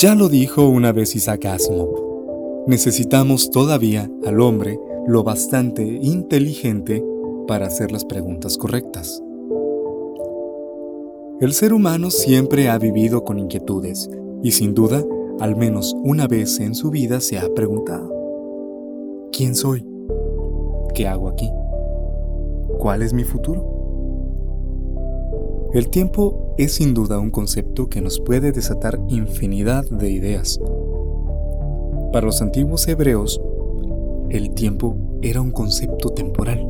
Ya lo dijo una vez Isaac Asimov, necesitamos todavía al hombre lo bastante inteligente para hacer las preguntas correctas. El ser humano siempre ha vivido con inquietudes y sin duda, al menos una vez en su vida se ha preguntado, ¿quién soy? ¿Qué hago aquí? ¿Cuál es mi futuro? El tiempo es sin duda un concepto que nos puede desatar infinidad de ideas. Para los antiguos hebreos, el tiempo era un concepto temporal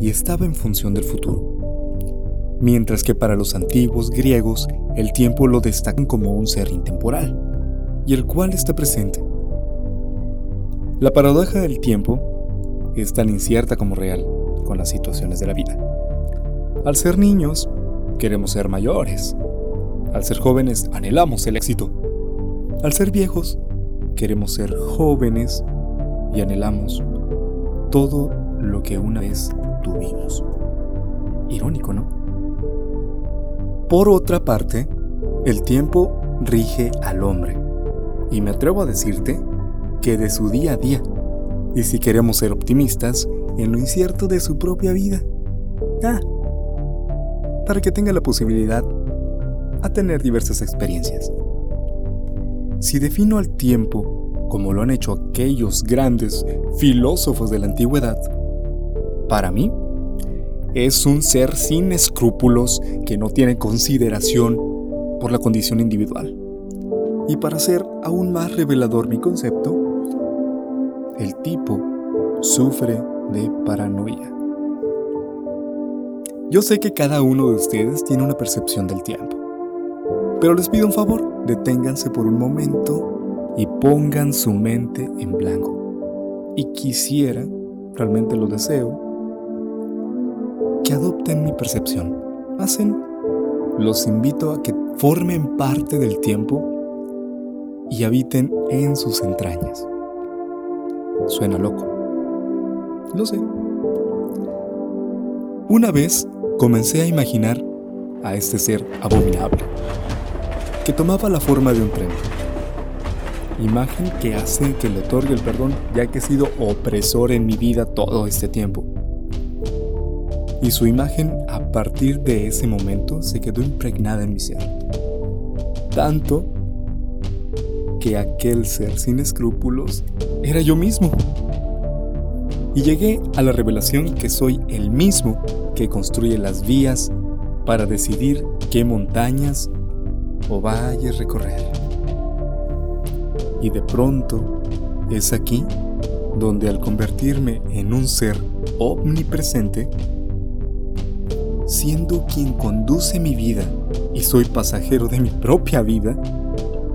y estaba en función del futuro, mientras que para los antiguos griegos el tiempo lo destacan como un ser intemporal y el cual está presente. La paradoja del tiempo es tan incierta como real con las situaciones de la vida. Al ser niños, queremos ser mayores. Al ser jóvenes, anhelamos el éxito. Al ser viejos, queremos ser jóvenes y anhelamos todo lo que una vez tuvimos. Irónico, ¿no? Por otra parte, el tiempo rige al hombre. Y me atrevo a decirte que de su día a día. Y si queremos ser optimistas, en lo incierto de su propia vida. Ah, para que tenga la posibilidad a tener diversas experiencias. Si defino al tiempo como lo han hecho aquellos grandes filósofos de la antigüedad, para mí es un ser sin escrúpulos que no tiene consideración por la condición individual. Y para hacer aún más revelador mi concepto, el tipo sufre de paranoia. Yo sé que cada uno de ustedes tiene una percepción del tiempo, pero les pido un favor, deténganse por un momento y pongan su mente en blanco. Y quisiera, realmente lo deseo, que adopten mi percepción. Hacen, los invito a que formen parte del tiempo y habiten en sus entrañas. Suena loco. Lo sé. Una vez comencé a imaginar a este ser abominable, que tomaba la forma de un tren. Imagen que hace que le otorgue el perdón, ya que he sido opresor en mi vida todo este tiempo. Y su imagen a partir de ese momento se quedó impregnada en mi ser. Tanto que aquel ser sin escrúpulos era yo mismo. Y llegué a la revelación que soy el mismo que construye las vías para decidir qué montañas o valles recorrer. Y de pronto es aquí donde al convertirme en un ser omnipresente, siendo quien conduce mi vida y soy pasajero de mi propia vida,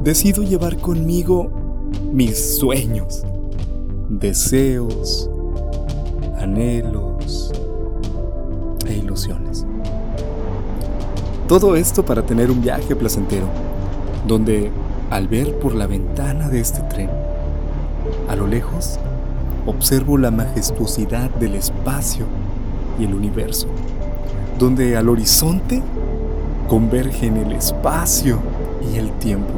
decido llevar conmigo mis sueños, deseos, anhelos, e ilusiones. Todo esto para tener un viaje placentero, donde al ver por la ventana de este tren, a lo lejos, observo la majestuosidad del espacio y el universo, donde al horizonte convergen el espacio y el tiempo,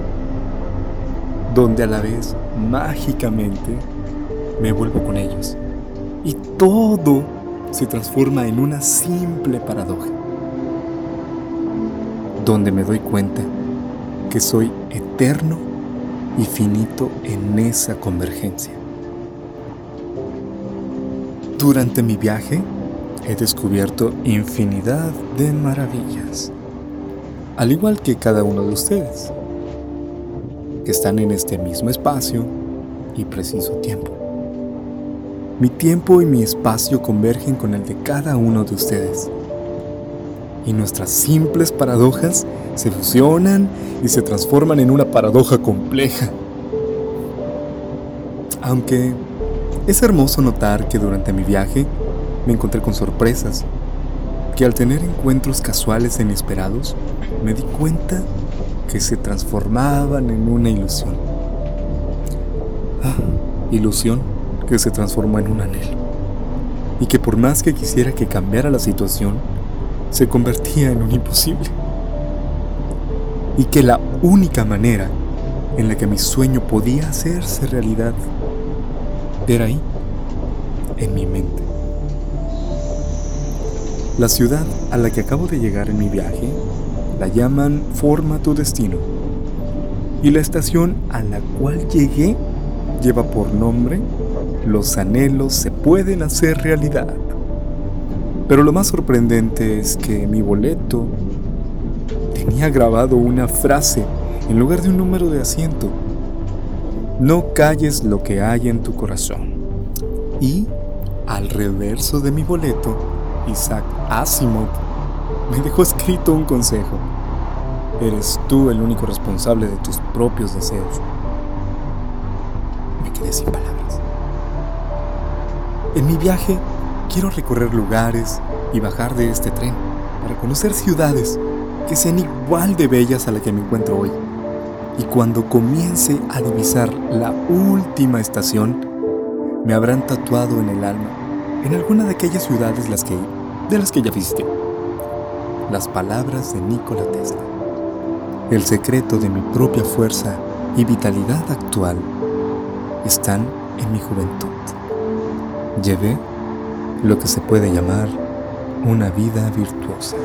donde a la vez mágicamente me vuelvo con ellos. Y todo se transforma en una simple paradoja, donde me doy cuenta que soy eterno y finito en esa convergencia. Durante mi viaje he descubierto infinidad de maravillas, al igual que cada uno de ustedes, que están en este mismo espacio y preciso tiempo. Mi tiempo y mi espacio convergen con el de cada uno de ustedes. Y nuestras simples paradojas se fusionan y se transforman en una paradoja compleja. Aunque es hermoso notar que durante mi viaje me encontré con sorpresas, que al tener encuentros casuales e inesperados, me di cuenta que se transformaban en una ilusión. Ah, ilusión que se transformó en un anhelo. Y que por más que quisiera que cambiara la situación, se convertía en un imposible. Y que la única manera en la que mi sueño podía hacerse realidad era ahí, en mi mente. La ciudad a la que acabo de llegar en mi viaje la llaman Forma tu Destino. Y la estación a la cual llegué lleva por nombre Los anhelos se pueden hacer realidad. Pero lo más sorprendente es que mi boleto tenía grabado una frase en lugar de un número de asiento. No calles lo que hay en tu corazón. Y al reverso de mi boleto, Isaac Asimov me dejó escrito un consejo. Eres tú el único responsable de tus propios deseos. Sin palabras. En mi viaje quiero recorrer lugares y bajar de este tren para conocer ciudades que sean igual de bellas a la que me encuentro hoy. Y cuando comience a divisar la última estación, me habrán tatuado en el alma, en alguna de aquellas ciudades las que, de las que ya visité, las palabras de Nikola Tesla. El secreto de mi propia fuerza y vitalidad actual están en mi juventud. Llevé lo que se puede llamar una vida virtuosa.